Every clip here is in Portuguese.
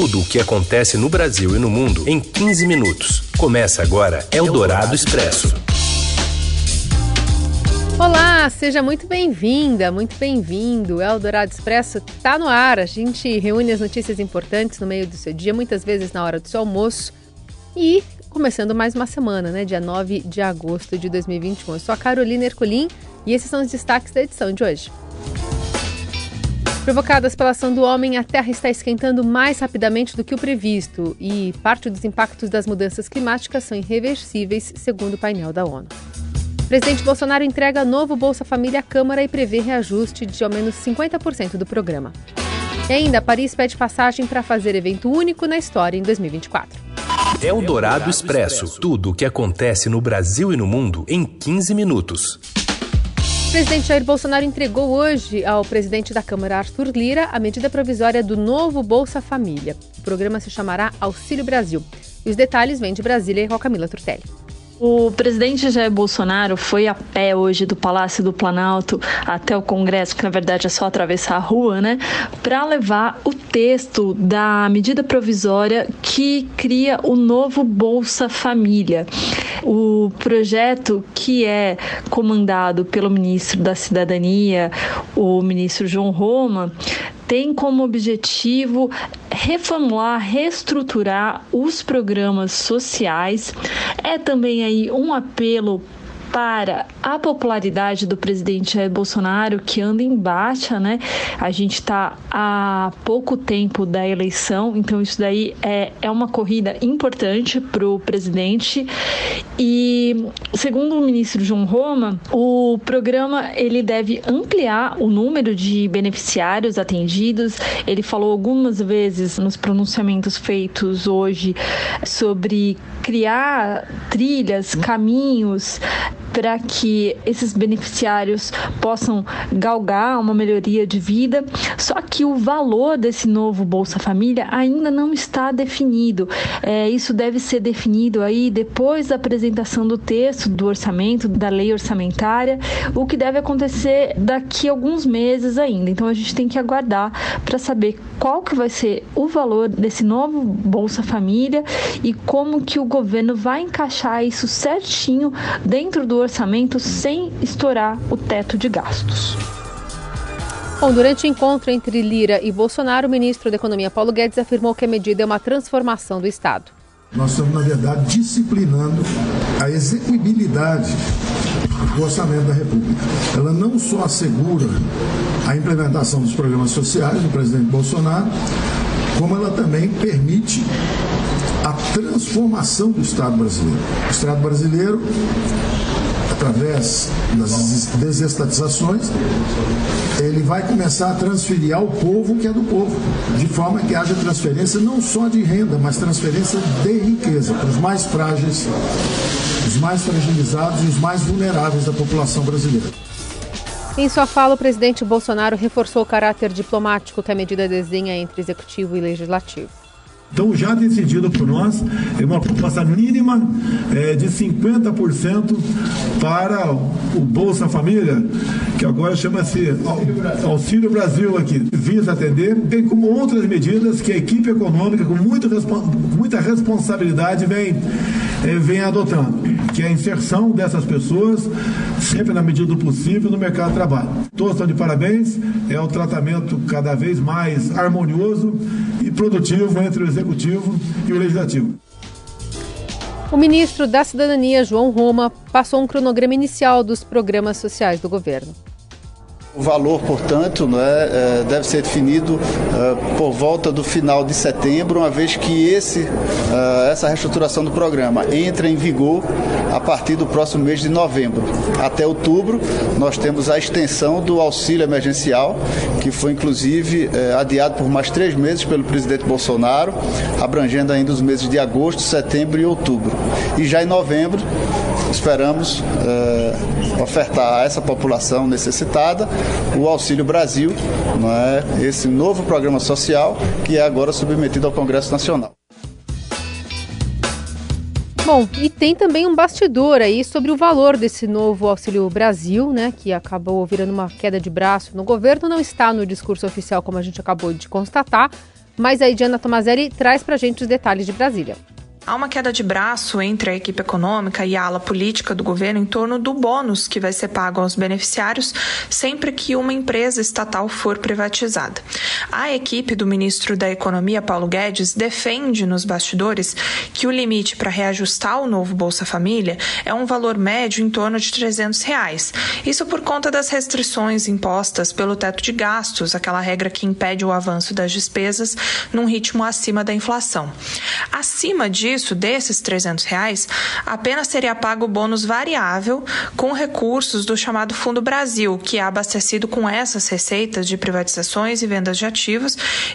Tudo o que acontece no Brasil e no mundo em 15 minutos. Começa agora Eldorado Expresso. Olá, seja muito bem-vinda, muito bem-vindo. Eldorado Expresso está no ar. A gente reúne as notícias importantes no meio do seu dia, muitas vezes na hora do seu almoço. E começando mais uma semana, né? Dia 9 de agosto de 2021. Eu sou a Carolina Ercolim e esses são os destaques da edição de hoje. Provocadas pela ação do homem, a Terra está esquentando mais rapidamente do que o previsto e parte dos impactos das mudanças climáticas são irreversíveis, segundo o painel da ONU. Presidente Bolsonaro entrega novo Bolsa Família à Câmara e prevê reajuste de ao menos 50% do programa. E ainda, Paris pede passagem para fazer evento único na história em 2024. É o Dourado Expresso. Tudo o que acontece no Brasil e no mundo em 15 minutos. O presidente Jair Bolsonaro entregou hoje ao presidente da Câmara, Arthur Lira, a medida provisória do novo Bolsa Família. O programa se chamará Auxílio Brasil. E os detalhes vêm de Brasília com a Camila Turtelli. O presidente Jair Bolsonaro foi a pé hoje do Palácio do Planalto até o Congresso, que na verdade é só atravessar a rua, né? Para levar o texto da medida provisória que cria o novo Bolsa Família. O projeto que é comandado pelo ministro da Cidadania, o ministro João Roma, tem como objetivo reformular, reestruturar os programas sociais. É também aí um apelo para a popularidade do presidente Jair Bolsonaro, que anda em baixa, né? A gente está há pouco tempo da eleição, então isso daí é, é uma corrida importante para o presidente. E segundo o ministro João Roma, o programa ele deve ampliar o número de beneficiários atendidos. Ele falou algumas vezes nos pronunciamentos feitos hoje sobre criar trilhas, caminhos para que esses beneficiários possam galgar uma melhoria de vida. Só que o valor desse novo Bolsa Família ainda não está definido. É, isso deve ser definido aí depois da apresentação do texto do orçamento, da lei orçamentária, o que deve acontecer daqui a alguns meses ainda. Então a gente tem que aguardar para saber qual que vai ser o valor desse novo Bolsa Família e como que o governo vai encaixar isso certinho dentro do orçamento sem estourar o teto de gastos. Bom, durante o encontro entre Lira e Bolsonaro, o ministro da Economia Paulo Guedes afirmou que a medida é uma transformação do Estado. Nós estamos, na verdade, disciplinando a execuibilidade do orçamento da República. Ela não só assegura a implementação dos programas sociais do presidente Bolsonaro, como ela também permite a transformação do Estado brasileiro. O Estado brasileiro através das desestatizações, ele vai começar a transferir ao povo que é do povo, de forma que haja transferência não só de renda, mas transferência de riqueza para os mais frágeis, os mais fragilizados e os mais vulneráveis da população brasileira. Em sua fala, o presidente Bolsonaro reforçou o caráter diplomático que a medida desenha entre executivo e legislativo. Então, já decidido por nós, é uma proposta mínima é, de 50% para o Bolsa Família, que agora chama-se Auxílio Brasil aqui, visa atender, bem como outras medidas que a equipe econômica, com muito, muita responsabilidade, vem, é, vem adotando, que é a inserção dessas pessoas, sempre na medida do possível, no mercado de trabalho. Todos estão de parabéns, é o tratamento cada vez mais harmonioso e produtivo entre o Executivo e o Legislativo. O ministro da Cidadania, João Roma, passou um cronograma inicial dos programas sociais do governo. O valor, portanto, né, deve ser definido é, por volta do final de setembro, uma vez que esse, é, essa reestruturação do programa entra em vigor a partir do próximo mês de novembro. Até outubro, nós temos a extensão do auxílio emergencial, que foi inclusive adiado por mais três meses pelo presidente Bolsonaro, abrangendo ainda os meses de agosto, setembro e outubro. E já em novembro, esperamos ofertar a essa população necessitada o Auxílio Brasil, não é? esse novo programa social que é agora submetido ao Congresso Nacional. Bom, e tem também um bastidor aí sobre o valor desse novo Auxílio Brasil, né, que acabou virando uma queda de braço no governo, não está no discurso oficial como a gente acabou de constatar, Mas a Diana Tomazelli traz para a gente os detalhes de Brasília. Há uma queda de braço entre a equipe econômica e a ala política do governo em torno do bônus que vai ser pago aos beneficiários sempre que uma empresa estatal for privatizada. A equipe do ministro da Economia, Paulo Guedes, defende nos bastidores que o limite para reajustar o novo Bolsa Família é um valor médio em torno de 300 reais. Isso por conta das restrições impostas pelo teto de gastos, aquela regra que impede o avanço das despesas num ritmo acima da inflação. Acima disso, desses 300 reais, apenas seria pago o bônus variável com recursos do chamado Fundo Brasil, que é abastecido com essas receitas de privatizações e vendas de ativos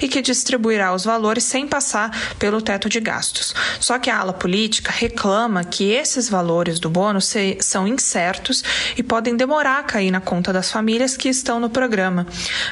e que distribuirá os valores sem passar pelo teto de gastos. Só que a ala política reclama que esses valores do bônus são incertos e podem demorar a cair na conta das famílias que estão no programa.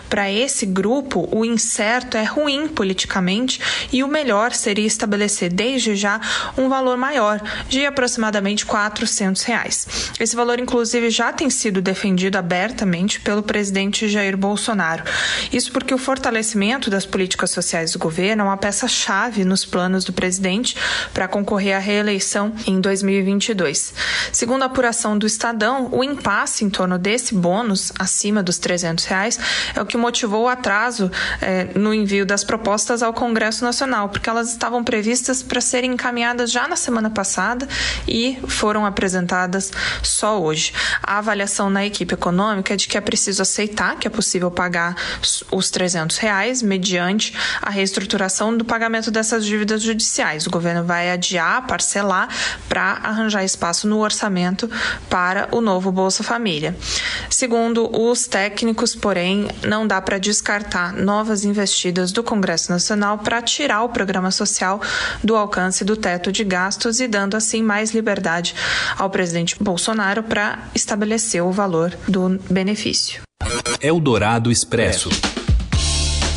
Para esse grupo, o incerto é ruim politicamente e o melhor seria estabelecer desde já um valor maior, de aproximadamente 400 reais. Esse valor, inclusive, já tem sido defendido abertamente pelo presidente Jair Bolsonaro. Isso porque o fortalecimento das políticas sociais do governo é uma peça-chave nos planos do presidente para concorrer à reeleição em 2022. Segundo a apuração do Estadão, o impasse em torno desse bônus, acima dos 300 reais, é o que motivou o atraso eh, no envio das propostas ao Congresso Nacional, porque elas estavam previstas para serem encaminhadas já na semana passada e foram apresentadas só hoje. A avaliação na equipe econômica é de que é preciso aceitar que é possível pagar os 300 reais mediante a reestruturação do pagamento dessas dívidas judiciais. O governo vai adiar, parcelar para arranjar espaço no orçamento para o novo Bolsa Família. Segundo os técnicos, porém, não dá para descartar novas investidas do Congresso Nacional para tirar o programa social do alcance do teto de gastos e dando assim mais liberdade ao presidente Bolsonaro para estabelecer o valor do benefício. Eldorado Expresso.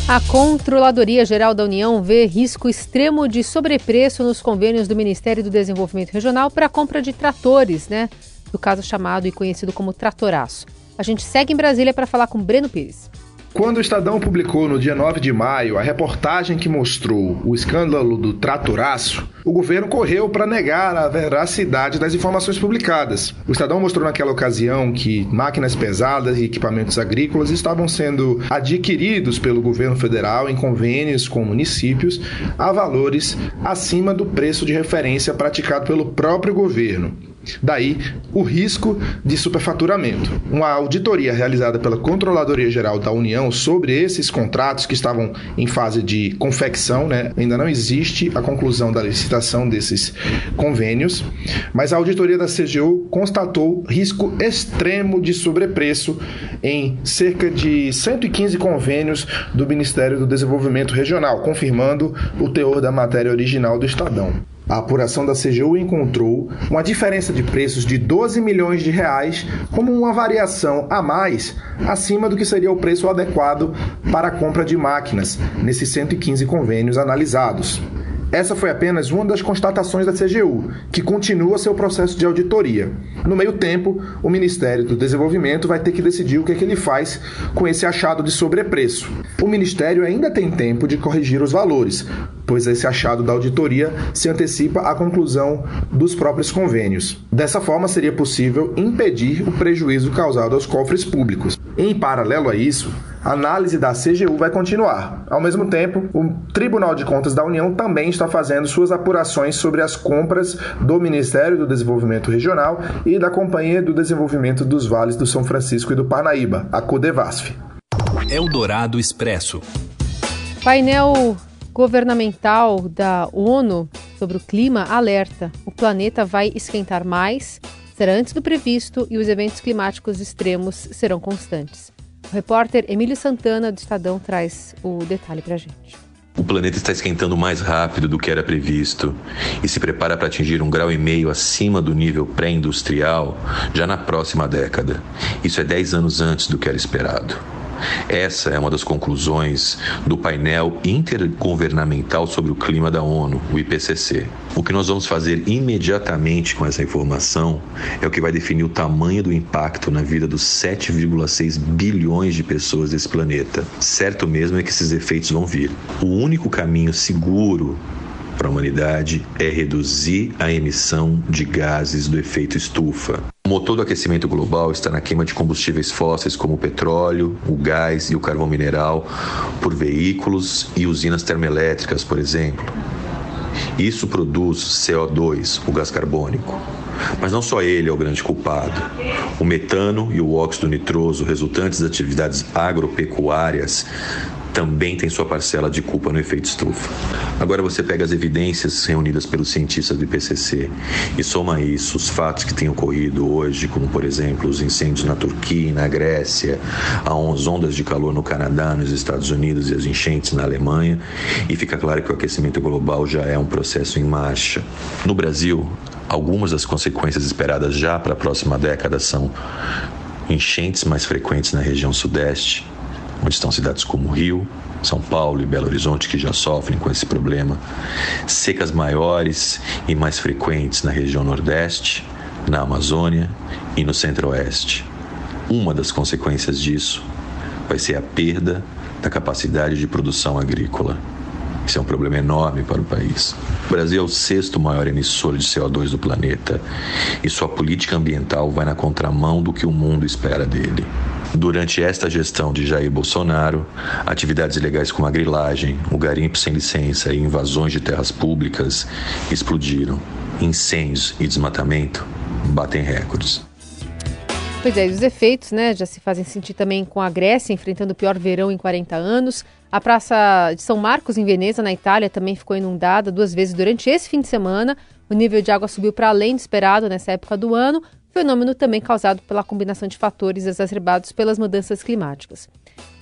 A Controladoria Geral da União vê risco extremo de sobrepreço nos convênios do Ministério do Desenvolvimento Regional para a compra de tratores, né? Do caso chamado e conhecido como tratoraço. A gente segue em Brasília para falar com Breno Pires. Quando o Estadão publicou no dia 9 de maio a reportagem que mostrou o escândalo do tratoraço, o governo correu para negar a veracidade das informações publicadas. O Estadão mostrou naquela ocasião que máquinas pesadas e equipamentos agrícolas estavam sendo adquiridos pelo governo federal em convênios com municípios a valores acima do preço de referência praticado pelo próprio governo. Daí o risco de superfaturamento. Uma auditoria realizada pela Controladoria Geral da União sobre esses contratos que estavam em fase de confecção, né? ainda não existe a conclusão da licitação desses convênios, mas a auditoria da CGU constatou risco extremo de sobrepreço em cerca de 115 convênios do Ministério do Desenvolvimento Regional, confirmando o teor da matéria original do Estadão. A apuração da CGU encontrou uma diferença de preços de 12 milhões de reais como uma variação a mais acima do que seria o preço adequado para a compra de máquinas nesses 115 convênios analisados. Essa foi apenas uma das constatações da CGU, que continua seu processo de auditoria. No meio tempo, o Ministério do Desenvolvimento vai ter que decidir o que, é que ele faz com esse achado de sobrepreço. O Ministério ainda tem tempo de corrigir os valores, pois esse achado da auditoria se antecipa à conclusão dos próprios convênios. Dessa forma, seria possível impedir o prejuízo causado aos cofres públicos. Em paralelo a isso, a análise da CGU vai continuar. Ao mesmo tempo, o Tribunal de Contas da União também está fazendo suas apurações sobre as compras do Ministério do Desenvolvimento Regional e da Companhia do Desenvolvimento dos Vales do São Francisco e do Parnaíba, a CODEVASF. Eldorado Expresso. Painel governamental da ONU sobre o clima alerta: o planeta vai esquentar mais, será antes do previsto e os eventos climáticos extremos serão constantes. O repórter Emílio Santana, do Estadão, traz o detalhe para a gente. O planeta está esquentando mais rápido do que era previsto e se prepara para atingir um grau e meio acima do nível pré-industrial já na próxima década. Isso é 10 anos antes do que era esperado. Essa é uma das conclusões do painel intergovernamental sobre o clima da ONU, o IPCC. O que nós vamos fazer imediatamente com essa informação é o que vai definir o tamanho do impacto na vida dos 7,6 bilhões de pessoas desse planeta. Certo mesmo é que esses efeitos vão vir. O único caminho seguro para a humanidade é reduzir a emissão de gases do efeito estufa. O motor do aquecimento global está na queima de combustíveis fósseis como o petróleo, o gás e o carvão mineral por veículos e usinas termoelétricas, por exemplo. Isso produz CO2, o gás carbônico. Mas não só ele é o grande culpado. O metano e o óxido nitroso, resultantes das atividades agropecuárias, também tem sua parcela de culpa no efeito estufa. Agora você pega as evidências reunidas pelos cientistas do IPCC e soma isso os fatos que têm ocorrido hoje, como por exemplo os incêndios na Turquia na Grécia, as ondas de calor no Canadá, nos Estados Unidos e as enchentes na Alemanha, e fica claro que o aquecimento global já é um processo em marcha. No Brasil, algumas das consequências esperadas já para a próxima década são enchentes mais frequentes na região sudeste, onde estão cidades como Rio, São Paulo e Belo Horizonte que já sofrem com esse problema, secas maiores e mais frequentes na região Nordeste, na Amazônia e no Centro-Oeste. Uma das consequências disso vai ser a perda da capacidade de produção agrícola. Isso é um problema enorme para o país. O Brasil é o sexto maior emissor de CO2 do planeta e sua política ambiental vai na contramão do que o mundo espera dele. Durante esta gestão de Jair Bolsonaro, atividades ilegais como a grilagem, o garimpo sem licença e invasões de terras públicas explodiram. Incêndios e desmatamento batem recordes. Pois é, os efeitos né, já se fazem sentir também com a Grécia enfrentando o pior verão em 40 anos. A Praça de São Marcos, em Veneza, na Itália, também ficou inundada duas vezes durante esse fim de semana. O nível de água subiu para além do esperado nessa época do ano, fenômeno também causado pela combinação de fatores exacerbados pelas mudanças climáticas.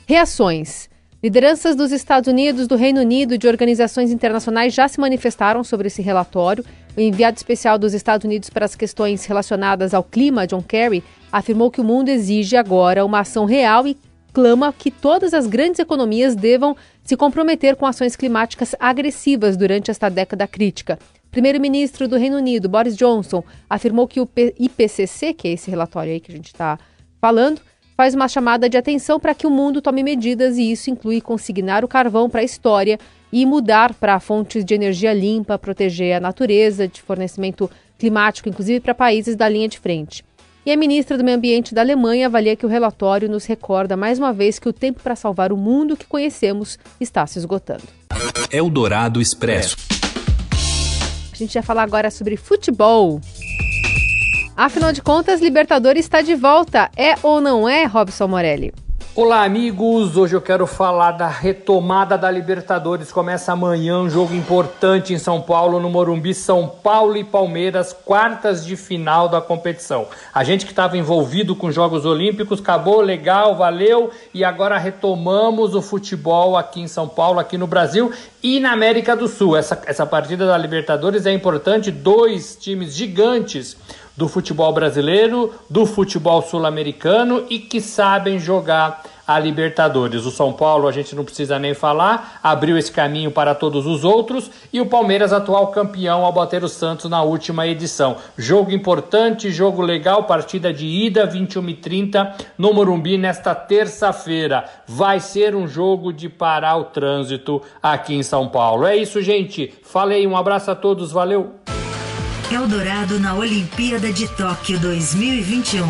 Reações. Lideranças dos Estados Unidos, do Reino Unido e de organizações internacionais já se manifestaram sobre esse relatório. O enviado especial dos Estados Unidos para as questões relacionadas ao clima, John Kerry, afirmou que o mundo exige agora uma ação real e clama que todas as grandes economias devam se comprometer com ações climáticas agressivas durante esta década crítica. Primeiro-ministro do Reino Unido, Boris Johnson, afirmou que o IPCC, que é esse relatório aí que a gente está falando, faz uma chamada de atenção para que o mundo tome medidas e isso inclui consignar o carvão para a história e mudar para fontes de energia limpa, proteger a natureza de fornecimento climático, inclusive para países da linha de frente. E a ministra do Meio Ambiente da Alemanha avalia que o relatório nos recorda mais uma vez que o tempo para salvar o mundo que conhecemos está se esgotando. Eldorado Expresso. A gente vai falar agora sobre futebol. Afinal de contas, Libertadores está de volta. É ou não é, Robson Morelli? Olá, amigos! Hoje eu quero falar da retomada da Libertadores. Começa amanhã um jogo importante em São Paulo, no Morumbi. São Paulo e Palmeiras, quartas de final da competição. A gente que estava envolvido com Jogos Olímpicos, acabou legal, valeu. E agora retomamos o futebol aqui em São Paulo, aqui no Brasil e na América do Sul. Essa, essa partida da Libertadores é importante. Dois times gigantes do futebol brasileiro, do futebol sul-americano e que sabem jogar a Libertadores. O São Paulo, a gente não precisa nem falar, abriu esse caminho para todos os outros e o Palmeiras, atual campeão, ao bater o Santos na última edição. Jogo importante, jogo legal, partida de ida, 21 e 30 no Morumbi nesta terça-feira. Vai ser um jogo de parar o trânsito aqui em São Paulo. É isso, gente. Falei, um abraço a todos, valeu! Eldorado na Olimpíada de Tóquio 2021.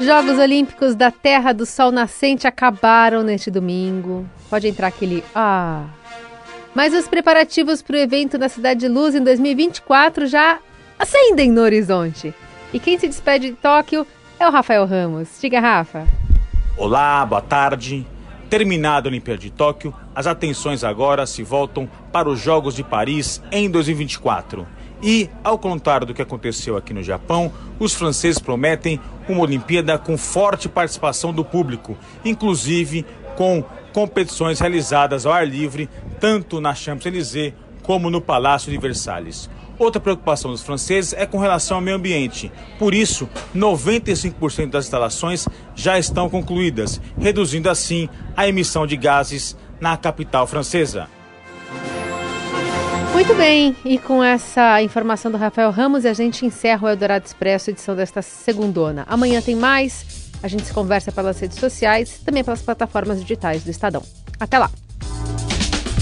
Jogos Olímpicos da Terra do Sol Nascente acabaram neste domingo. Pode entrar aquele ah. Mas os preparativos para o evento na Cidade de Luz em 2024 já acendem no horizonte. E quem se despede de Tóquio é o Rafael Ramos. Diga, Rafa. Olá, boa tarde. Terminada a Olimpíada de Tóquio, as atenções agora se voltam para os Jogos de Paris em 2024. E, ao contrário do que aconteceu aqui no Japão, os franceses prometem uma Olimpíada com forte participação do público, inclusive com competições realizadas ao ar livre, tanto na Champs-Élysées como no Palácio de Versalhes. Outra preocupação dos franceses é com relação ao meio ambiente. Por isso, 95% das instalações já estão concluídas, reduzindo assim a emissão de gases na capital francesa. Muito bem, e com essa informação do Rafael Ramos, a gente encerra o Eldorado Expresso, edição desta segundona. Amanhã tem mais, a gente se conversa pelas redes sociais, também pelas plataformas digitais do Estadão. Até lá!